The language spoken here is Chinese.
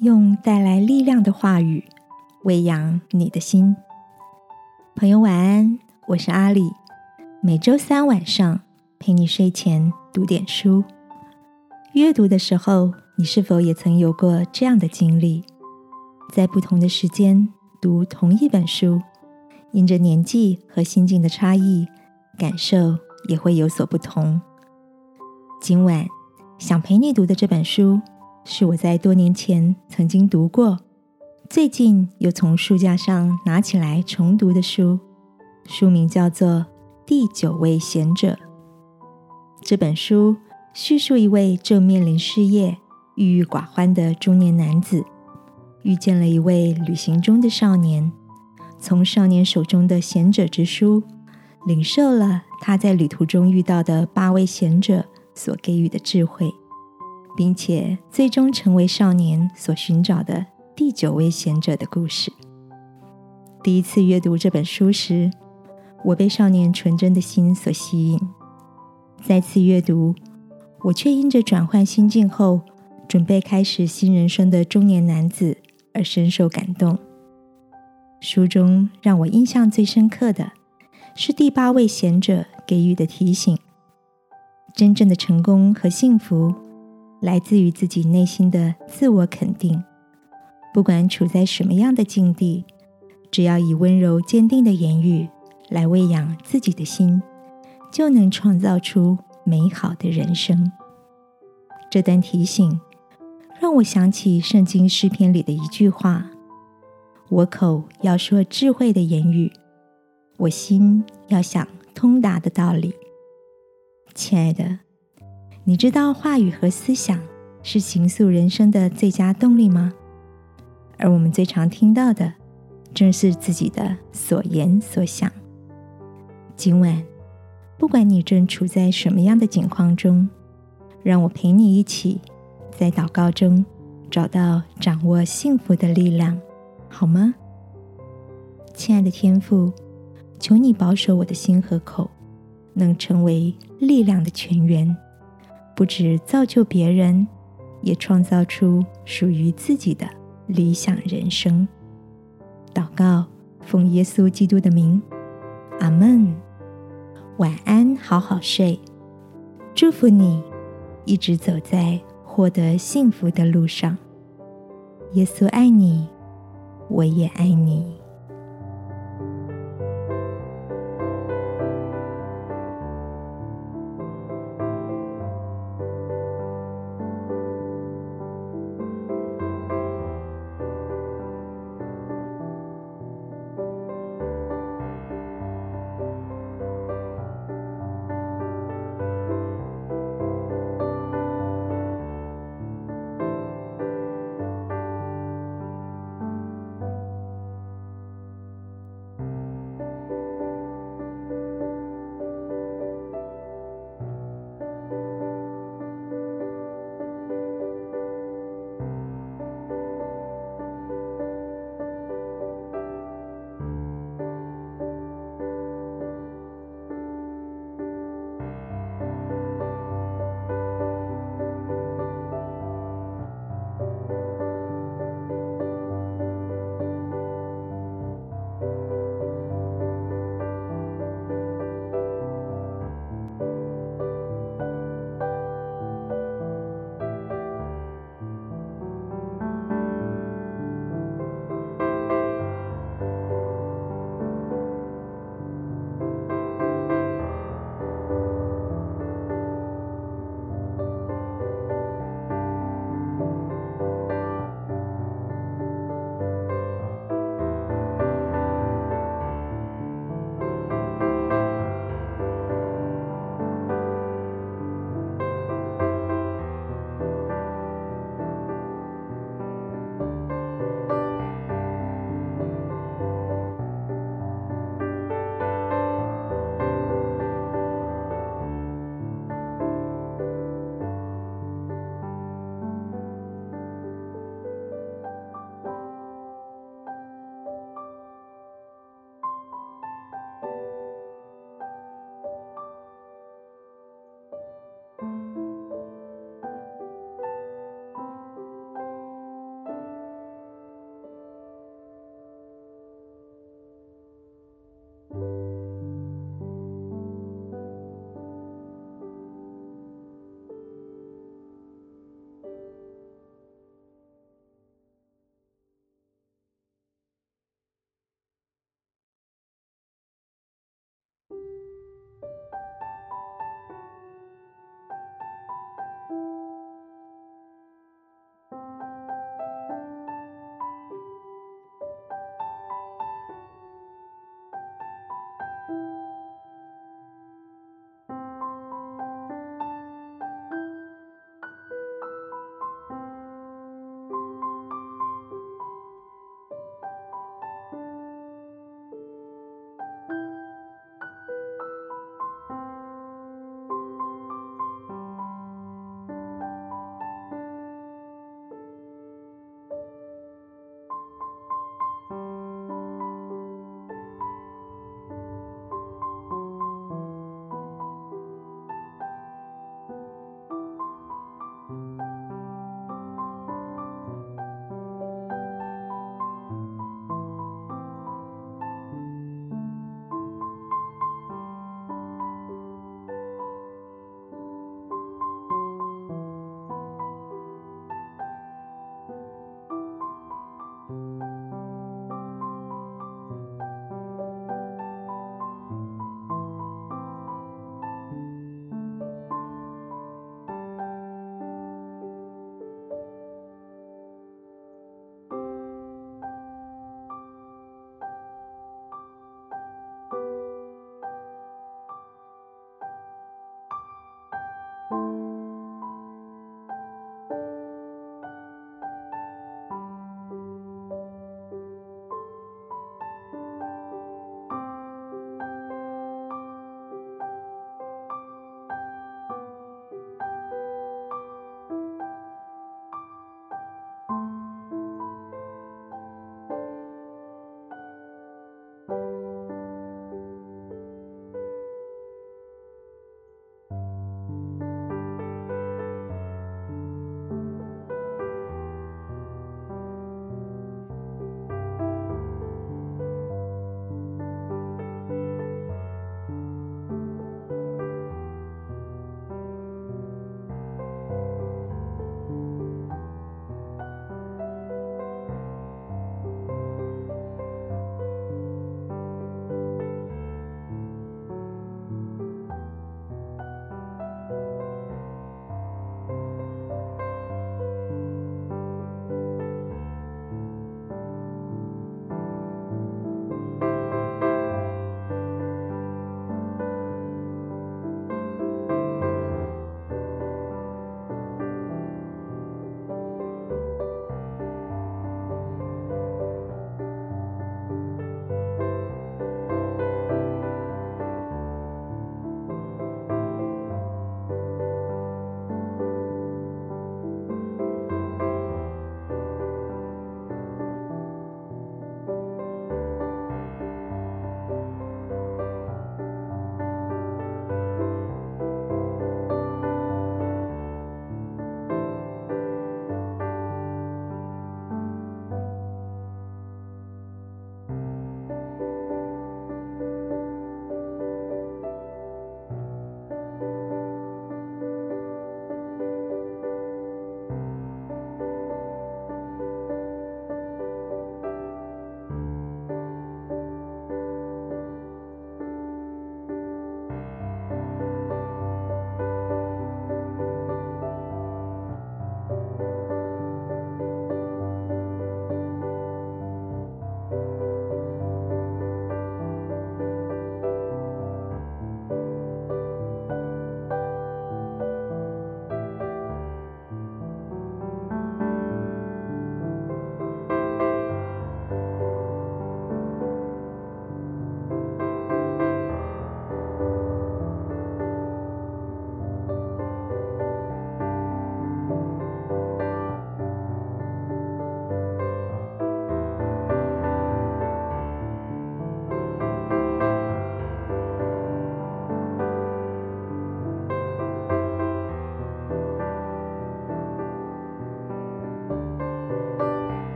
用带来力量的话语喂养你的心。朋友晚安，我是阿里。每周三晚上陪你睡前读点书。阅读的时候，你是否也曾有过这样的经历？在不同的时间读同一本书，因着年纪和心境的差异，感受也会有所不同。今晚想陪你读的这本书。是我在多年前曾经读过，最近又从书架上拿起来重读的书，书名叫做《第九位贤者》。这本书叙述一位正面临失业、郁郁寡欢的中年男子，遇见了一位旅行中的少年，从少年手中的贤者之书，领受了他在旅途中遇到的八位贤者所给予的智慧。并且最终成为少年所寻找的第九位贤者的故事。第一次阅读这本书时，我被少年纯真的心所吸引；再次阅读，我却因着转换心境后，准备开始新人生的中年男子而深受感动。书中让我印象最深刻的是第八位贤者给予的提醒：真正的成功和幸福。来自于自己内心的自我肯定，不管处在什么样的境地，只要以温柔坚定的言语来喂养自己的心，就能创造出美好的人生。这段提醒让我想起圣经诗篇里的一句话：“我口要说智慧的言语，我心要想通达的道理。”亲爱的。你知道话语和思想是行塑人生的最佳动力吗？而我们最常听到的，正是自己的所言所想。今晚，不管你正处在什么样的境况中，让我陪你一起，在祷告中找到掌握幸福的力量，好吗？亲爱的天父，求你保守我的心和口，能成为力量的泉源。不止造就别人，也创造出属于自己的理想人生。祷告，奉耶稣基督的名，阿门。晚安，好好睡。祝福你，一直走在获得幸福的路上。耶稣爱你，我也爱你。